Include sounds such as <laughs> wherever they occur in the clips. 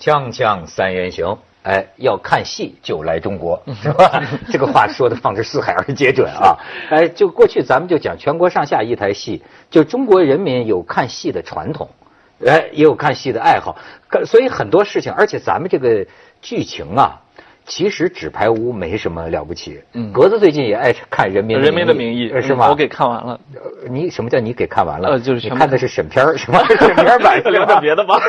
锵锵三人行，哎，要看戏就来中国，是吧？<laughs> 这个话说的放之四海而皆准啊！哎，就过去咱们就讲全国上下一台戏，就中国人民有看戏的传统，哎，也有看戏的爱好，所以很多事情，而且咱们这个剧情啊。其实纸牌屋没什么了不起。嗯，格子最近也爱看《人民人民的名义》，是吗？我给看完了。你什么叫你给看完了？呃，就是你看的是审片 <laughs> 是吗？审片版 <laughs> 聊点别的吧。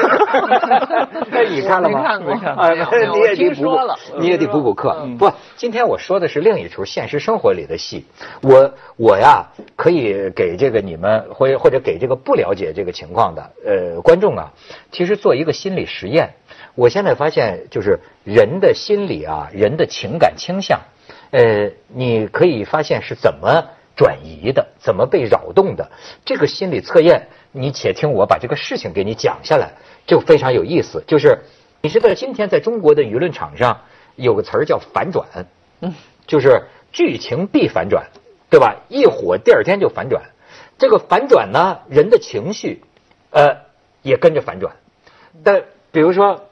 <laughs> 那你看了吗？没看过。你也得补补，你也得补补课。不，今天我说的是另一出现实生活里的戏。我我呀，可以给这个你们，或或者给这个不了解这个情况的呃观众啊，其实做一个心理实验。我现在发现，就是人的心理啊，人的情感倾向，呃，你可以发现是怎么转移的，怎么被扰动的。这个心理测验，你且听我把这个事情给你讲下来，就非常有意思。就是你知道，今天在中国的舆论场上有个词儿叫反转，嗯，就是剧情必反转，对吧？一火第二天就反转。这个反转呢，人的情绪，呃，也跟着反转。但比如说。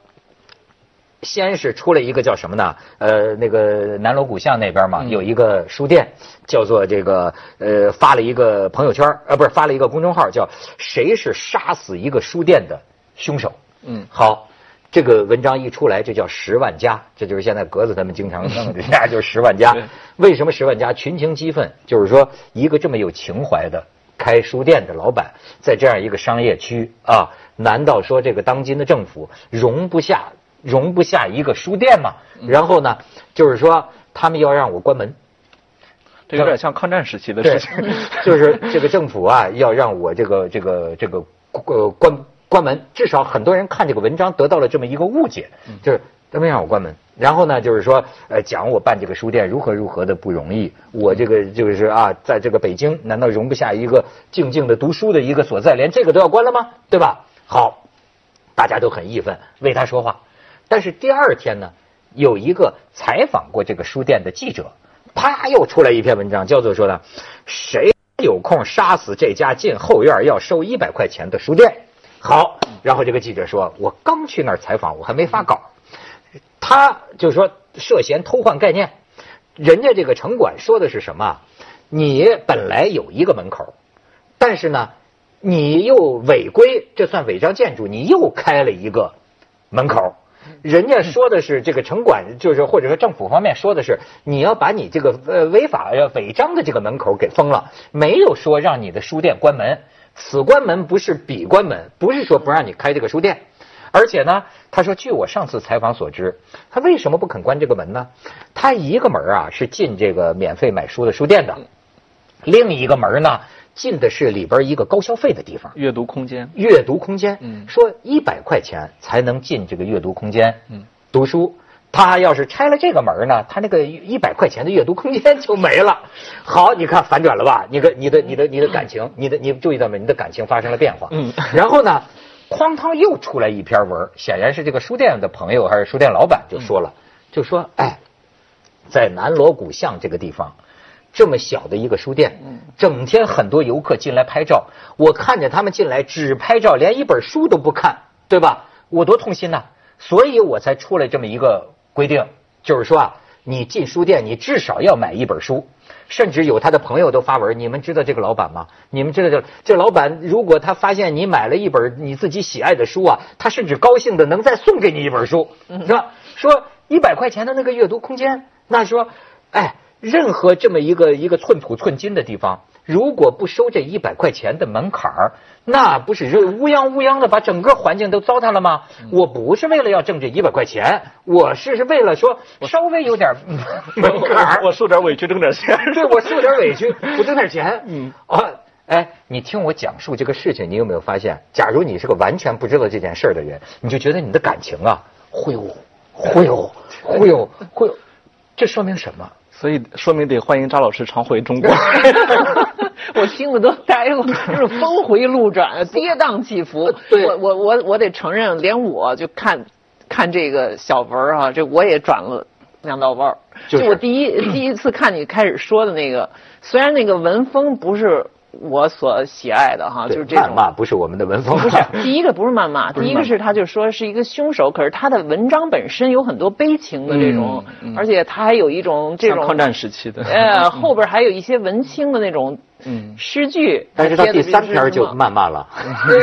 先是出了一个叫什么呢？呃，那个南锣鼓巷那边嘛，有一个书店，叫做这个呃，发了一个朋友圈呃，不是发了一个公众号，叫“谁是杀死一个书店的凶手”。嗯，好，这个文章一出来，就叫十万加，这就是现在格子他们经常弄的，<laughs> 家就是十万加。为什么十万加？群情激愤，就是说一个这么有情怀的开书店的老板，在这样一个商业区啊，难道说这个当今的政府容不下？容不下一个书店嘛，然后呢，就是说他们要让我关门，这有点像抗战时期的事情，<laughs> 就是这个政府啊要让我这个这个这个呃关关门，至少很多人看这个文章得到了这么一个误解，就是他们让我关门，然后呢就是说呃讲我办这个书店如何如何的不容易，我这个就是啊在这个北京难道容不下一个静静的读书的一个所在，连这个都要关了吗？对吧？好，大家都很义愤，为他说话。但是第二天呢，有一个采访过这个书店的记者，啪又出来一篇文章，叫做说呢，谁有空杀死这家进后院要收一百块钱的书店？好，然后这个记者说，我刚去那儿采访，我还没发稿，他就是说涉嫌偷换概念，人家这个城管说的是什么？你本来有一个门口，但是呢，你又违规，这算违章建筑，你又开了一个门口。人家说的是这个城管，就是或者说政府方面说的是，你要把你这个呃违法要违章的这个门口给封了，没有说让你的书店关门。此关门不是彼关门，不是说不让你开这个书店。而且呢，他说，据我上次采访所知，他为什么不肯关这个门呢？他一个门啊是进这个免费买书的书店的，另一个门呢。进的是里边一个高消费的地方，阅读空间。阅读空间，嗯，说一百块钱才能进这个阅读空间，嗯，读书。他要是拆了这个门呢，他那个一百块钱的阅读空间就没了。好，你看反转了吧？你的你的你的你的感情，你的你注意到没？你的感情发生了变化。嗯。然后呢，哐当又出来一篇文，显然是这个书店的朋友还是书店老板就说了，就说哎，在南锣鼓巷这个地方。这么小的一个书店，整天很多游客进来拍照，我看着他们进来只拍照，连一本书都不看，对吧？我多痛心呐！所以我才出来这么一个规定，就是说啊，你进书店，你至少要买一本书。甚至有他的朋友都发文，你们知道这个老板吗？你们知道这这老板，如果他发现你买了一本你自己喜爱的书啊，他甚至高兴的能再送给你一本书，是吧？说一百块钱的那个阅读空间，那说，哎。任何这么一个一个寸土寸金的地方，如果不收这一百块钱的门槛儿，那不是乌泱乌泱的把整个环境都糟蹋了吗？我不是为了要挣这一百块钱，我是是为了说稍微有点 <laughs> 门槛儿，我受点委屈挣点钱。<laughs> 对，我受点委屈，我挣点钱。<laughs> 嗯啊，哎，你听我讲述这个事情，你有没有发现？假如你是个完全不知道这件事儿的人，你就觉得你的感情啊，忽悠忽悠忽悠忽悠，这说明什么？所以说明得欢迎张老师常回中国，<laughs> 我心里都呆了，就是峰回路转，<laughs> 跌宕起伏。我我我我得承认，连我就看看这个小文儿啊，这我也转了两道弯儿。就我第一第一次看你开始说的那个，虽然那个文风不是我所喜爱的哈，就是这种。谩骂不是我们的文风。不是，第一个不是谩骂，第一个是他就说是一个凶手，可是他的文章本身有很多悲情的这种，而且他还有一种这种抗战时期的，呃，后边还有一些文青的那种。嗯，诗句，但是到第三篇就慢慢了，对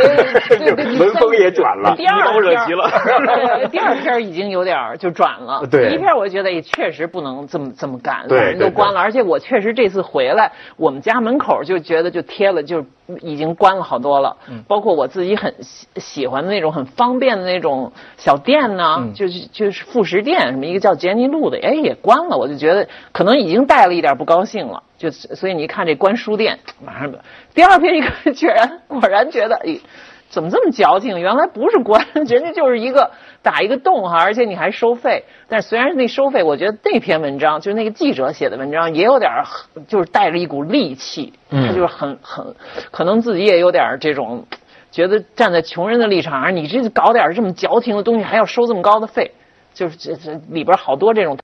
对对，<laughs> 文风也转了，第二篇惹急了，第二篇已经有点就转了，对，第 <laughs> 一篇我觉得也确实不能这么这么干，把人都关了，而且我确实这次回来，我们家门口就觉得就贴了，就已经关了好多了，包括我自己很喜喜欢的那种很方便的那种小店呢，就是就是副食店，什么一个叫杰尼路的，哎也关了，我就觉得可能已经带了一点不高兴了。就所以你一看这关书店，马上第二天一看，居然果然觉得，哎，怎么这么矫情？原来不是关，<laughs> 人家就是一个打一个洞哈，而且你还收费。但是虽然那收费，我觉得那篇文章就是那个记者写的文章，也有点就是带着一股戾气，他就是很很可能自己也有点这种，觉得站在穷人的立场上，你这搞点这么矫情的东西，还要收这么高的费，就是这这里边好多这种。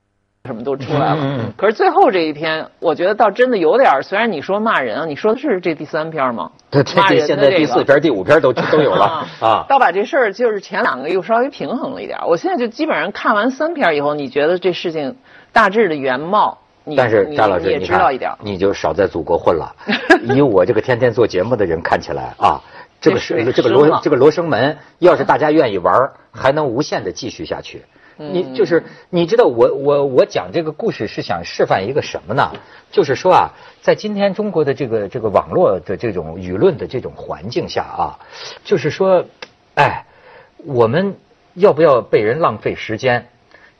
什么都出来了，可是最后这一篇，我觉得倒真的有点虽然你说骂人啊，你说的是这第三篇吗？对，这现在第四篇、第五篇都都有了啊。倒把这事儿就是前两个又稍微平衡了一点。我现在就基本上看完三篇以后，你觉得这事情大致的原貌，但是张老师也知道一点，你就少在祖国混了。以我这个天天做节目的人看起来啊，这个是这个罗这个罗生门，要是大家愿意玩，还能无限的继续下去。你就是你知道我我我讲这个故事是想示范一个什么呢？就是说啊，在今天中国的这个这个网络的这种舆论的这种环境下啊，就是说，哎，我们要不要被人浪费时间？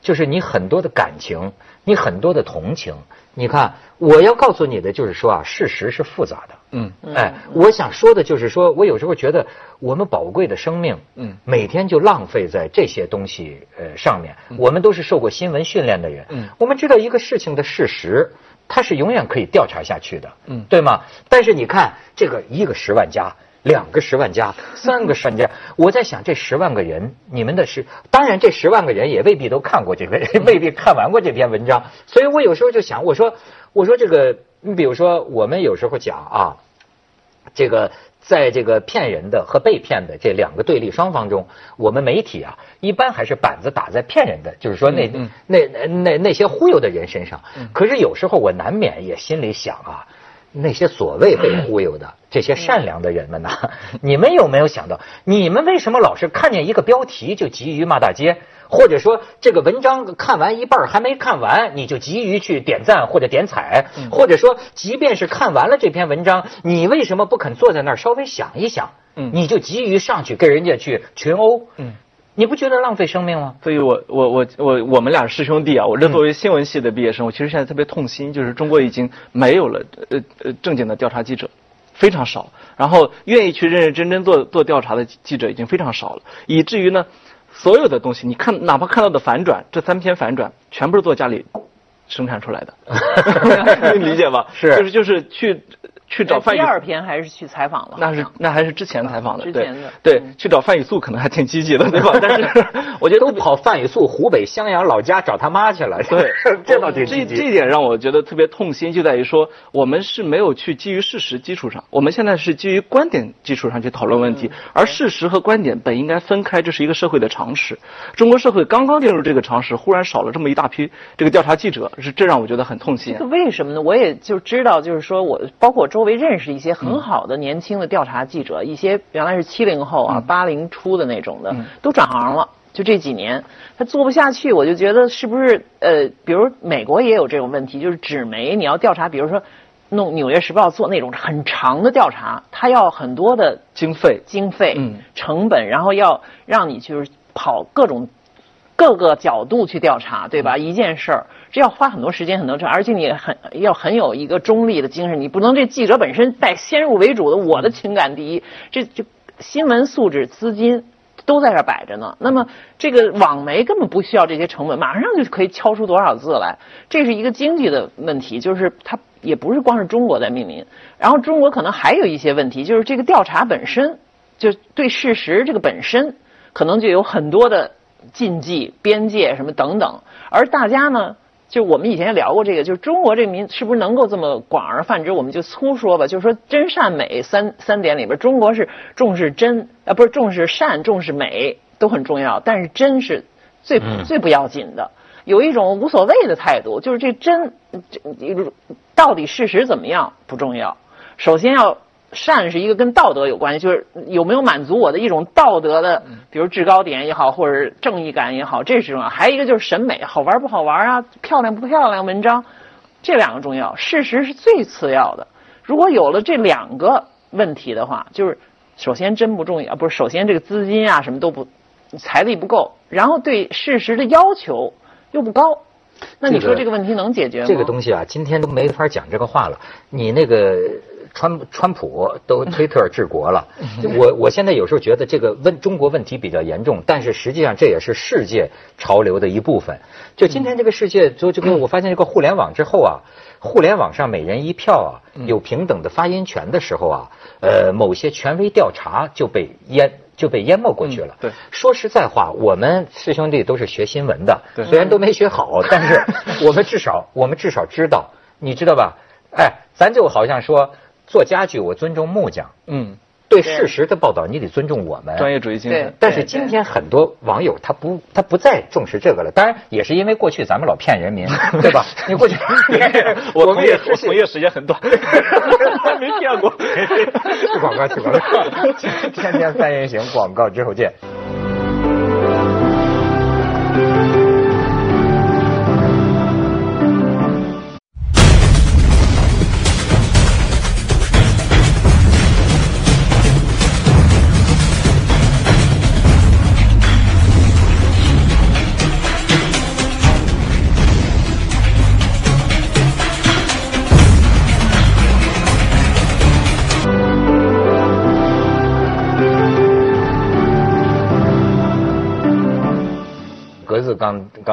就是你很多的感情，你很多的同情。你看，我要告诉你的就是说啊，事实是复杂的。嗯，哎，我想说的就是说，我有时候觉得我们宝贵的生命，嗯，每天就浪费在这些东西呃上面。我们都是受过新闻训练的人，嗯，我们知道一个事情的事实，它是永远可以调查下去的，嗯，对吗？但是你看这个一个十万加。两个十万加，三个十万加，我在想这十万个人，你们的是，当然这十万个人也未必都看过这个，<laughs> 未必看完过这篇文章，所以我有时候就想，我说，我说这个，你比如说我们有时候讲啊，这个在这个骗人的和被骗的这两个对立双方中，我们媒体啊，一般还是板子打在骗人的，就是说那那那那些忽悠的人身上，可是有时候我难免也心里想啊。那些所谓被忽悠的这些善良的人们呢？<laughs> 你们有没有想到，你们为什么老是看见一个标题就急于骂大街，或者说这个文章看完一半还没看完，你就急于去点赞或者点彩，或者说即便是看完了这篇文章，你为什么不肯坐在那儿稍微想一想？嗯，你就急于上去跟人家去群殴？嗯。你不觉得浪费生命吗？所以我我我我我们俩师兄弟啊，我这作为新闻系的毕业生，我其实现在特别痛心，就是中国已经没有了呃呃正经的调查记者，非常少，然后愿意去认认真真做做调查的记者已经非常少了，以至于呢，所有的东西你看哪怕看到的反转，这三篇反转全部是做家里生产出来的，<laughs> <laughs> 你理解吧？是，就是就是去。去找范第二篇还是去采访了？那是那还是之前采访的，对对，去找范雨素可能还挺积极的，对吧？<laughs> 但是 <laughs> 我觉得都跑范雨素湖北襄阳老家找他妈去了，对，<laughs> 这倒挺积极。这这点让我觉得特别痛心，就在于说我们是没有去基于事实基础上，我们现在是基于观点基础上去讨论问题，而事实和观点本应该分开，这是一个社会的常识。中国社会刚刚进入这个常识，忽然少了这么一大批这个调查记者，是这让我觉得很痛心。这为什么呢？我也就知道，就是说我包括我周围认识一些。很好的年轻的调查记者，一些原来是七零后啊，八零初的那种的，都转行了。就这几年，他做不下去，我就觉得是不是呃，比如美国也有这种问题，就是纸媒你要调查，比如说弄《纽约时报》做那种很长的调查，他要很多的经费、经费、嗯成本，然后要让你就是跑各种。各个角度去调查，对吧？一件事儿，这要花很多时间，很多事，而且你很要很有一个中立的精神，你不能这记者本身带先入为主的我的情感第一，这就新闻素质、资金都在这摆着呢。那么这个网媒根本不需要这些成本，马上就可以敲出多少字来，这是一个经济的问题，就是它也不是光是中国在命名，然后中国可能还有一些问题，就是这个调查本身就对事实这个本身可能就有很多的。禁忌、边界什么等等，而大家呢，就我们以前也聊过这个，就是中国这民是不是能够这么广而泛之？我们就粗说吧，就是说真善美三三点里边，中国是重视真啊，不是重视善，重视美都很重要，但是真是最最不要紧的。有一种无所谓的态度，就是这真这到底事实怎么样不重要，首先要。善是一个跟道德有关系，就是有没有满足我的一种道德的，比如制高点也好，或者正义感也好，这是重要。还有一个就是审美，好玩不好玩啊，漂亮不漂亮？文章，这两个重要，事实是最次要的。如果有了这两个问题的话，就是首先真不重要，不是首先这个资金啊什么都不，财力不够，然后对事实的要求又不高，那你说这个问题能解决吗？这个东西啊，今天都没法讲这个话了。你那个。川川普都推特治国了，我我现在有时候觉得这个问中国问题比较严重，但是实际上这也是世界潮流的一部分。就今天这个世界，就这个我发现这个互联网之后啊，互联网上每人一票啊，有平等的发言权的时候啊，呃，某些权威调查就被淹就被淹没过去了。对，说实在话，我们师兄弟都是学新闻的，虽然都没学好，<laughs> 但是我们至少我们至少知道，你知道吧？哎，咱就好像说。做家具，我尊重木匠。嗯，对事实的报道，你得尊重我们专业主义精神。但是今天很多网友他不他不再重视这个了。当然也是因为过去咱们老骗人民，<laughs> 对吧？你过去 <laughs> 我们也从业时间很短，<laughs> 没骗过。去广告去广告，天天三人行广告之后见。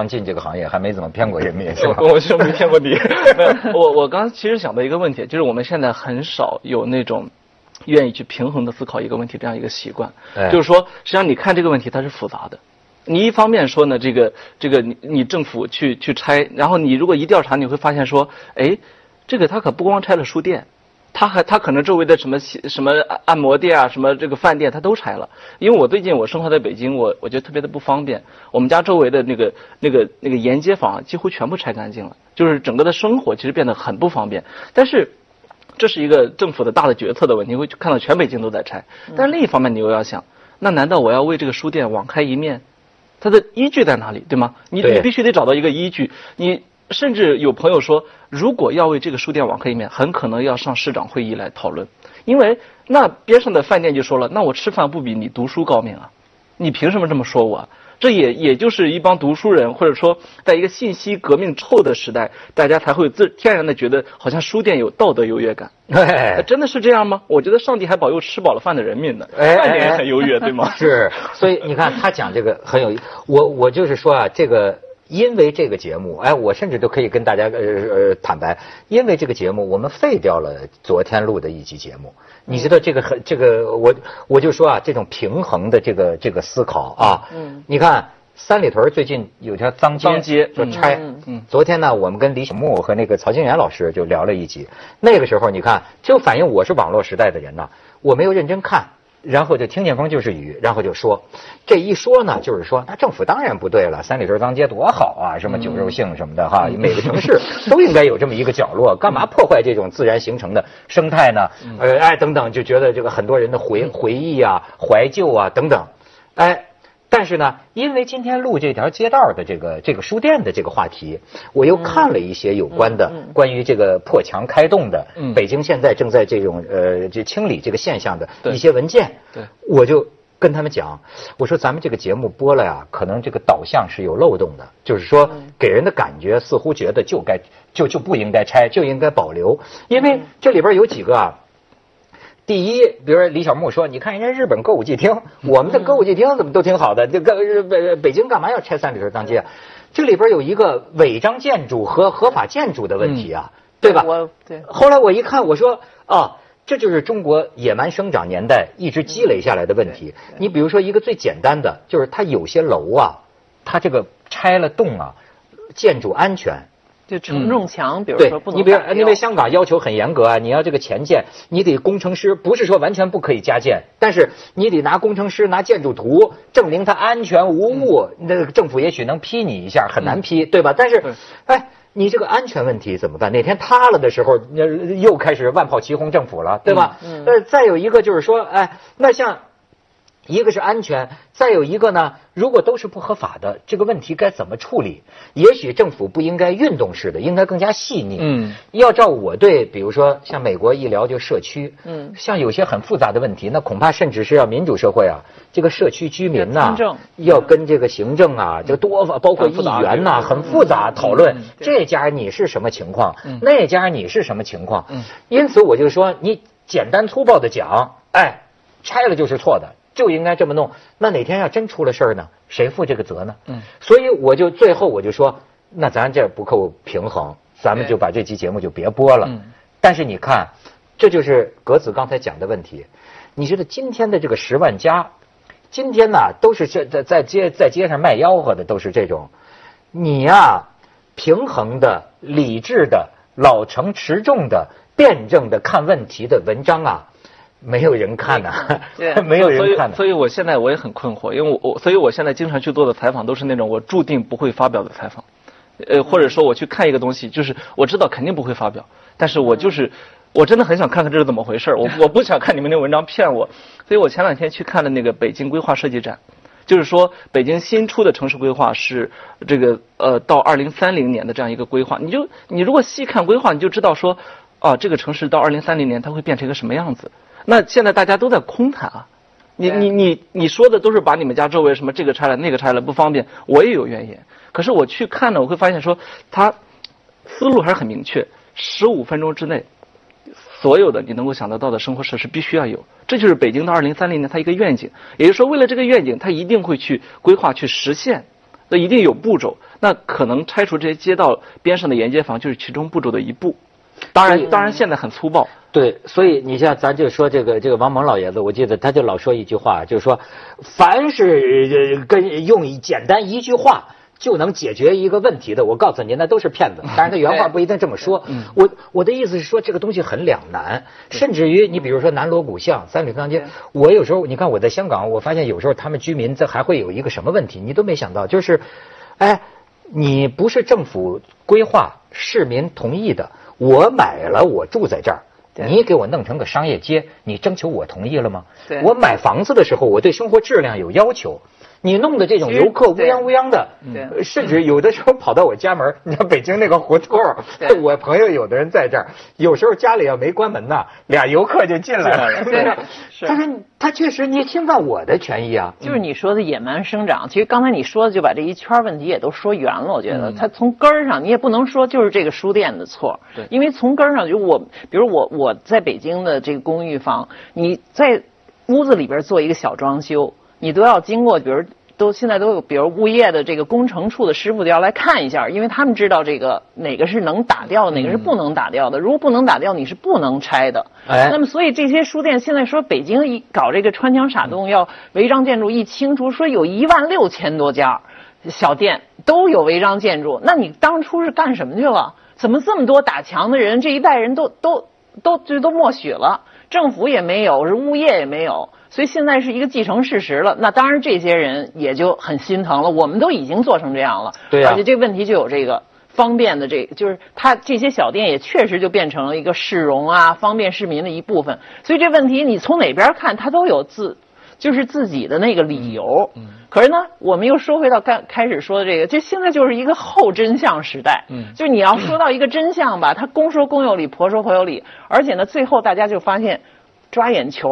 刚刚进这个行业，还没怎么骗过人民，<laughs> 是吧？我就没骗过你。<laughs> 我我刚其实想到一个问题，就是我们现在很少有那种愿意去平衡的思考一个问题这样一个习惯。就是说，实际上你看这个问题它是复杂的。你一方面说呢，这个这个你你政府去去拆，然后你如果一调查，你会发现说，哎，这个他可不光拆了书店。他还他可能周围的什么什么按摩店啊，什么这个饭店他都拆了。因为我最近我生活在北京，我我觉得特别的不方便。我们家周围的那个那个那个沿街坊几乎全部拆干净了，就是整个的生活其实变得很不方便。但是这是一个政府的大的决策的问题，会看到全北京都在拆。但是另一方面，你又要想，那难道我要为这个书店网开一面？它的依据在哪里？对吗？你你必须得找到一个依据。你。甚至有朋友说，如果要为这个书店网开一面，很可能要上市长会议来讨论，因为那边上的饭店就说了，那我吃饭不比你读书高明啊？你凭什么这么说我？这也也就是一帮读书人，或者说在一个信息革命后的时代，大家才会自天然的觉得好像书店有道德优越感。<laughs> 真的是这样吗？我觉得上帝还保佑吃饱了饭的人民呢，饭店也很优越，对吗？<laughs> 是，所以你看他讲这个很有意，我我就是说啊，这个。因为这个节目，哎，我甚至都可以跟大家呃呃坦白，因为这个节目，我们废掉了昨天录的一集节目。你知道这个很这个，我我就说啊，这种平衡的这个这个思考啊，嗯，你看三里屯最近有条脏街脏街说拆，嗯，昨天呢，我们跟李小牧和那个曹金元老师就聊了一集，那个时候你看，就反映我是网络时代的人呐，我没有认真看。然后就听见风就是雨，然后就说，这一说呢，就是说，那政府当然不对了，三里屯当街多好啊，什么酒肉性什么的哈，每个城市 <laughs> 都应该有这么一个角落，干嘛破坏这种自然形成的生态呢？呃，哎，等等，就觉得这个很多人的回回忆啊、怀旧啊等等，哎。但是呢，因为今天录这条街道的这个这个书店的这个话题，我又看了一些有关的关于这个破墙开洞的，北京现在正在这种呃这清理这个现象的一些文件，对，我就跟他们讲，我说咱们这个节目播了呀，可能这个导向是有漏洞的，就是说给人的感觉似乎觉得就该就就不应该拆，就应该保留，因为这里边有几个啊。第一，比如说李小牧说：“你看人家日本歌舞伎厅，我们的歌舞伎厅怎么都挺好的？这个北北京干嘛要拆三里屯当街？这里边有一个违章建筑和合法建筑的问题啊，对吧？”我对。后来我一看，我说：“啊，这就是中国野蛮生长年代一直积累下来的问题。你比如说一个最简单的，就是它有些楼啊，它这个拆了洞啊，建筑安全。”就承重墙，比如说不，能你比如因为香港要求很严格啊，你要这个前建，你得工程师，不是说完全不可以加建，但是你得拿工程师拿建筑图证明它安全无误，那个政府也许能批你一下，很难批，对吧？但是，哎。你这个安全问题怎么办？哪天塌了的时候，那又开始万炮齐轰政府了，对吧？嗯再有一个就是说，哎，那像一个是安全，再有一个呢，如果都是不合法的，这个问题该怎么处理？也许政府不应该运动式的，应该更加细腻。嗯，要照我对，比如说像美国一聊就社区，嗯像有些很复杂的问题，那恐怕甚至是要民主社会啊，这个社区居民呐、要跟这个行政啊，这多包括议员呐、嗯很复杂讨论嗯。这家你是什么情况嗯？那家你是什么情况嗯？因此我就说，你简单粗暴的讲，哎，拆了就是错的，就应该这么弄。那哪天要真出了事儿呢？谁负这个责呢？嗯，所以我就最后我就说，那咱这不够平衡，咱们就把这期节目就别播了。嗯但是你看，这就是格子刚才讲的问题。你觉得今天的这个十万加，今天呢都是这在在街在街上卖吆喝的都是这种，你呀、平衡的、理智的、老成持重的、辩证的看问题的文章啊，没有人看呐、<laughs> 对 <laughs> 没有所以人看的。所以我现在我也很困惑，因为我我所以我现在经常去做的采访都是那种我注定不会发表的采访，呃，或者说我去看一个东西，就是我知道肯定不会发表，但是我就是我真的很想看看这是怎么回事儿我 <laughs> 我不想看你们那文章骗我，所以我前两天去看了那个北京规划设计展。就是说，北京新出的城市规划是这个呃，到二零三零年的这样一个规划。你就你如果细看规划，你就知道说，啊，这个城市到二零三零年它会变成一个什么样子。那现在大家都在空谈啊，你你你你说的都是把你们家周围什么这个拆了那个拆了不方便，我也有怨言。可是我去看呢，我会发现说，他思路还是很明确，十五分钟之内，所有的你能够想得到的生活设施必须要有，这就是北京到二零三零年它一个愿景。也就是说，为了这个愿景，它一定会去规划去实现，那一定有步骤。那可能拆除这些街道边上的沿街房就是其中步骤的一步。当然，当然现在很粗暴。对，所以你像咱就说这个这个王蒙老爷子，我记得他就老说一句话，就是说，凡是呃跟用一简单一句话就能解决一个问题的，我告诉您，那都是骗子。当然，他原话不一定这么说。我我的意思是说，这个东西很两难，甚至于你比如说南锣鼓巷、三里岗街，我有时候你看我在香港，我发现有时候他们居民这还会有一个什么问题，你都没想到，就是，哎，你不是政府规划、市民同意的，我买了，我住在这儿。你给我弄成个商业街，你征求我同意了吗？对我买房子的时候，我对生活质量有要求。你弄的这种游客乌对泱乌泱的，甚至有的时候跑到我家门，你看北京那个胡同我朋友有的人在这儿，有时候家里要没关门呢，俩游客就进来了。对是他说他确实你侵犯我的权益啊。就是你说的野蛮生长，其实刚才你说的就把这一圈问题也都说圆了。我觉得嗯它从根儿上，你也不能说就是这个书店的错，对因为从根儿上就我，比如我我在北京的这个公寓房，你在屋子里边做一个小装修，你都要经过，比如。都现在都有，比如物业的这个工程处的师傅都要来看一下，因为他们知道这个哪个是能打掉的，哪个是不能打掉的。如果不能打掉，你是不能拆的。哎那么所以这些书店现在说北京一搞这个穿墙傻洞，要违章建筑一清除，说有一万六千多家小店都有违章建筑，那你当初是干什么去了？怎么这么多打墙的人，这一代人都都都这都默许了，政府也没有，是物业也没有，所以现在是一个既成事实了。那当然这些人也就很心疼了，我们都已经做成这样了，而且这问题就有这个。方便的这个，就是它这些小店也确实就变成了一个市容啊，方便市民的一部分。所以这问题你从哪边看，它都有自，就是自己的那个理由。嗯。可是呢，我们又说回到刚开始说的这个，这现在就是一个后真相时代。嗯就是你要说到一个真相吧，他公说公有理，婆说婆有理，而且呢，最后大家就发现抓眼球。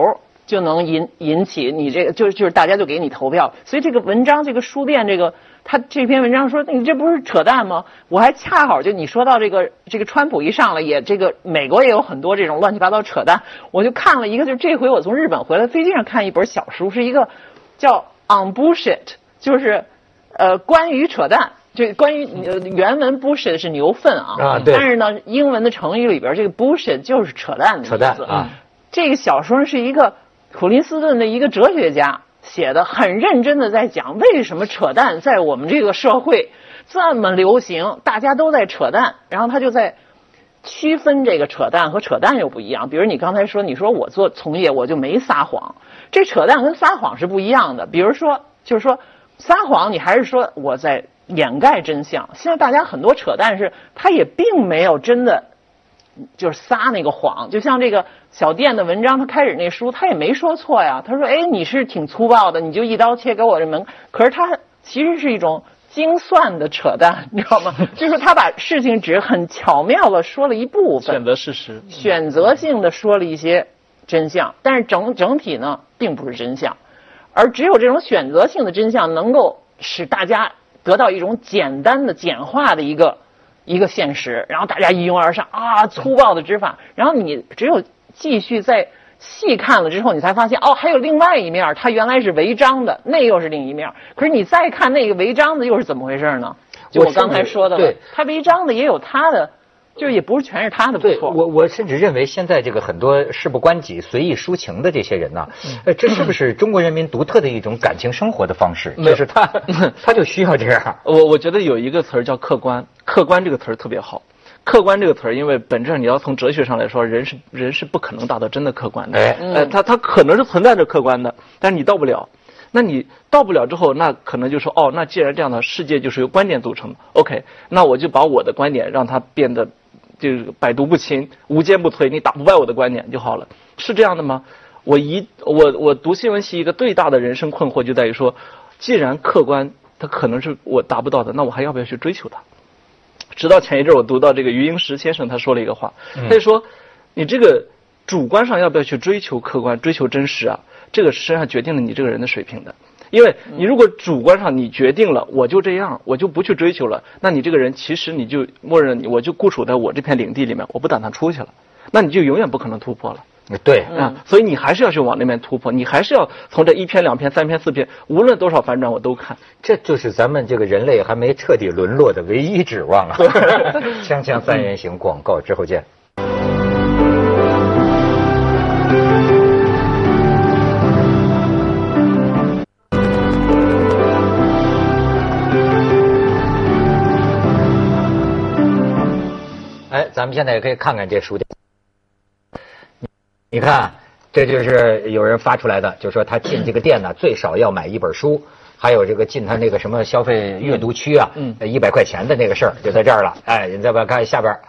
就能引引起你这个，就是就是大家就给你投票，所以这个文章，这个书店，这个他这篇文章说你这不是扯淡吗？我还恰好就你说到这个这个川普一上来也这个美国也有很多这种乱七八糟扯淡，我就看了一个，就这回我从日本回来，飞机上看一本小书，是一个叫 On Bullshit，就是呃关于扯淡。就关于呃原文 bullshit 是牛粪啊，啊对但是呢，英文的成语里边这个 bullshit 就是扯淡的意思。扯淡啊这个小说是一个普林斯顿的一个哲学家写的，很认真的在讲为什么扯淡在我们这个社会这么流行，大家都在扯淡，然后他就在区分这个扯淡和扯淡又不一样。比如你刚才说，你说我做从业我就没撒谎，这扯淡跟撒谎是不一样的。比如说，就是说撒谎，你还是说我在掩盖真相。现在大家很多扯淡是，他也并没有真的就是撒那个谎。就像这个小店的文章，他开始那书，他也没说错呀。他说：“哎，你是挺粗暴的，你就一刀切给我这门。”可是他其实是一种。精算的扯淡，你知道吗？<laughs> 就是他把事情只很巧妙的说了一部分，选择事实，选择性的说了一些真相，但是整整体呢，并不是真相。而只有这种选择性的真相，能够使大家得到一种简单的、简化的一个一个现实，然后大家一拥而上啊，粗暴的执法。然后你只有继续在。细看了之后，你才发现哦，还有另外一面，它原来是违章的，那又是另一面。可是你再看那个违章的，又是怎么回事呢？就我刚才说的了，它违章的也有它的，就也不是全是他的错。我我甚至认为，现在这个很多事不关己、随意抒情的这些人呢，呃，这是不是中国人民独特的一种感情生活的方式？就是他 <laughs> 他就需要这样。我我觉得有一个词儿叫客观，客观这个词儿特别好。客观这个词儿，因为本质上你要从哲学上来说，人是人是不可能达到真的客观的。哎，呃，他他可能是存在着客观的，但是你到不了。那你到不了之后，那可能就说哦，那既然这样的世界就是由观点组成的，OK，那我就把我的观点让它变得就是百毒不侵、无坚不摧，你打不败我的观点就好了，是这样的吗？我一我我读新闻系一个最大的人生困惑就在于说，既然客观它可能是我达不到的，那我还要不要去追求它？直到前一阵我读到这个余英时先生他说了一个话，他就说，你这个主观上要不要去追求客观、追求真实啊？这个实际上决定了你这个人的水平的。因为你如果主观上你决定了我就这样，我就不去追求了，那你这个人其实你就默认我就固守在我这片领地里面，我不打算出去了，那你就永远不可能突破了。对啊，所以你还是要去往那边突破，你还是要从这一篇、两篇、三篇、四篇，无论多少反转我都看。这就是咱们这个人类还没彻底沦落的唯一指望啊！<laughs> 锵锵三人行，广告之后见。哎，咱们现在也可以看看这书店。你看，这就是有人发出来的，就说他进这个店呢，最少要买一本书，还有这个进他那个什么消费阅读区啊，嗯，一百块钱的那个事儿就在这儿了。哎，你再不看下边，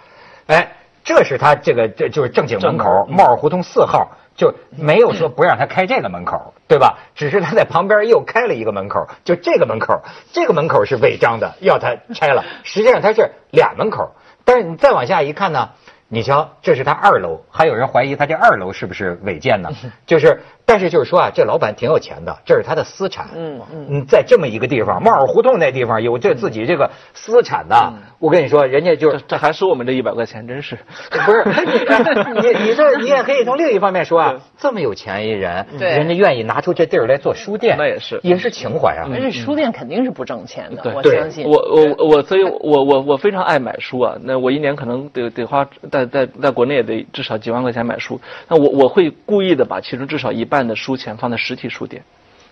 哎，这是他这个这就是正经门口，帽儿胡同四号，就没有说不让他开这个门口，对吧？只是他在旁边又开了一个门口，就这个门口，这个门口是违章的，要他拆了。实际上他是俩门口，但是你再往下一看呢？你瞧，这是他二楼，还有人怀疑他这二楼是不是违建呢？<laughs> 就是。但是就是说啊，这老板挺有钱的，这是他的私产。嗯嗯，在这么一个地方，帽儿胡同那地方有这自己这个私产的。我跟你说，人家就这还收我们这一百块钱，真是不是？<laughs> 你你这你也可以从另一方面说啊，这么有钱一人，人家愿意拿出这地儿来做书店，那也是也是情怀啊。而且书店肯定是不挣钱的，我相信。我我我，所以我我我非常爱买书啊。那我一年可能得得花在在在国内也得至少几万块钱买书。那我我会故意的把其中至少一半。的书钱放在实体书店，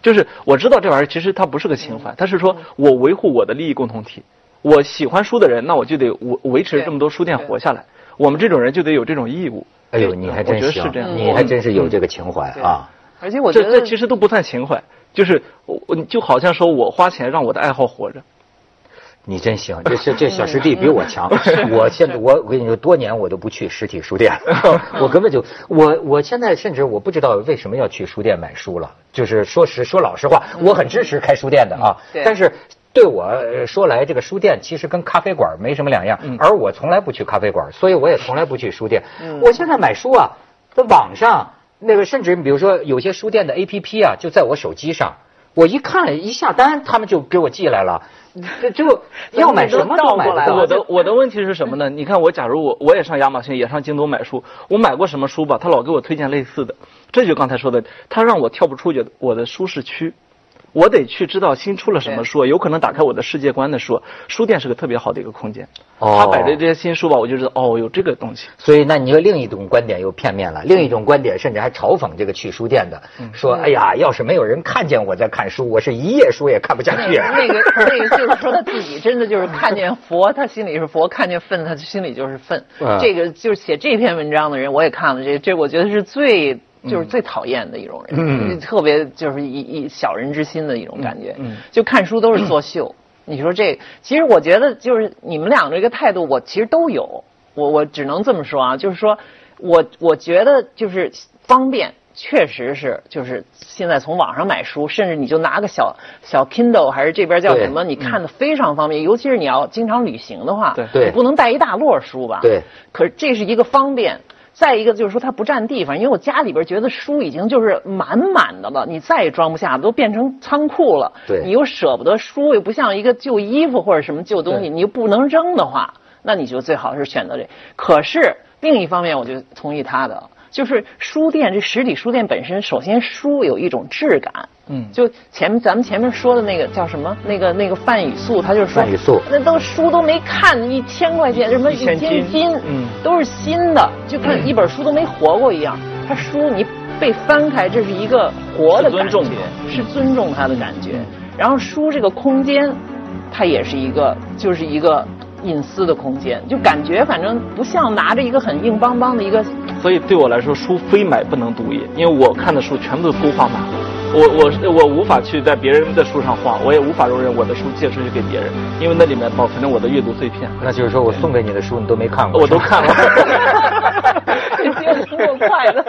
就是我知道这玩意儿其实它不是个情怀，它是说我维护我的利益共同体。我喜欢书的人，那我就得维维持这么多书店活下来。我们这种人就得有这种义务。哎呦，你还真是这样，你还真是有这个情怀啊！而且我觉得这其实都不算情怀，就是我就好像说我花钱让我的爱好活着。你真行，这这 <laughs> 这小师弟比我强。<laughs> 我现在我我跟你说，多年我都不去实体书店，<laughs> 我根本就我我现在甚至我不知道为什么要去书店买书了。就是说实说老实话，我很支持开书店的啊。但是对我说来，这个书店其实跟咖啡馆没什么两样。而我从来不去咖啡馆，所以我也从来不去书店。我现在买书啊，在网上那个甚至比如说有些书店的 APP 啊，就在我手机上，我一看一下单，他们就给我寄来了。这 <laughs> 就 <laughs> 要买什么都买来我的我的问题是什么呢？你看我，假如我我也上亚马逊，也上京东买书，我买过什么书吧？他老给我推荐类似的，这就刚才说的，他让我跳不出去我的舒适区。我得去知道新出了什么书，有可能打开我的世界观的书。书店是个特别好的一个空间，他摆着这些新书吧，我就知道哦，有这个东西。所以，那你说另一种观点又片面了，另一种观点甚至还嘲讽这个去书店的，说：“哎呀，要是没有人看见我在看书，我是一页书也看不下去。”那个那个就是说他自己真的就是看见佛，他心里是佛；看见粪，他心里就是粪。这个就是写这篇文章的人，我也看了，这这我觉得是最。就是最讨厌的一种人，特别就是一一小人之心的一种感觉。就看书都是作秀，你说这，其实我觉得就是你们俩这个态度，我其实都有。我我只能这么说啊，就是说我我觉得就是方便，确实是就是现在从网上买书，甚至你就拿个小小 Kindle 还是这边叫什么，你看的非常方便。尤其是你要经常旅行的话，你不能带一大摞书吧？对。可是这是一个方便。再一个就是说它不占地方，因为我家里边觉得书已经就是满满的了，你再也装不下，都变成仓库了。对，你又舍不得书，又不像一个旧衣服或者什么旧东西，你又不能扔的话，那你就最好是选择这。可是另一方面，我就同意他的。就是书店，这实体书店本身，首先书有一种质感。嗯，就前面咱们前面说的那个叫什么？那个那个范雨素，他就是说，范雨素，那都书都没看，一千块钱什么一千金，嗯，都是新的，就看一本书都没活过一样。他书你被翻开，这是一个活的感觉，是尊重他的感觉。然后书这个空间，它也是一个，就是一个。隐私的空间，就感觉反正不像拿着一个很硬邦邦的一个。所以对我来说，书非买不能读也，因为我看的书全部都是勾画码，我我我无法去在别人的书上画，我也无法容忍我的书借出去给别人，因为那里面保存着我的阅读碎片。那就是说我送给你的书你都没看过？我都看了。<laughs> 你接的这么快的。